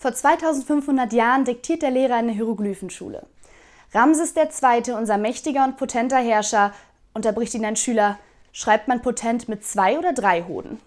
Vor 2500 Jahren diktiert der Lehrer eine Hieroglyphenschule. Ramses II., unser mächtiger und potenter Herrscher, unterbricht ihn ein Schüler. Schreibt man potent mit zwei oder drei Hoden?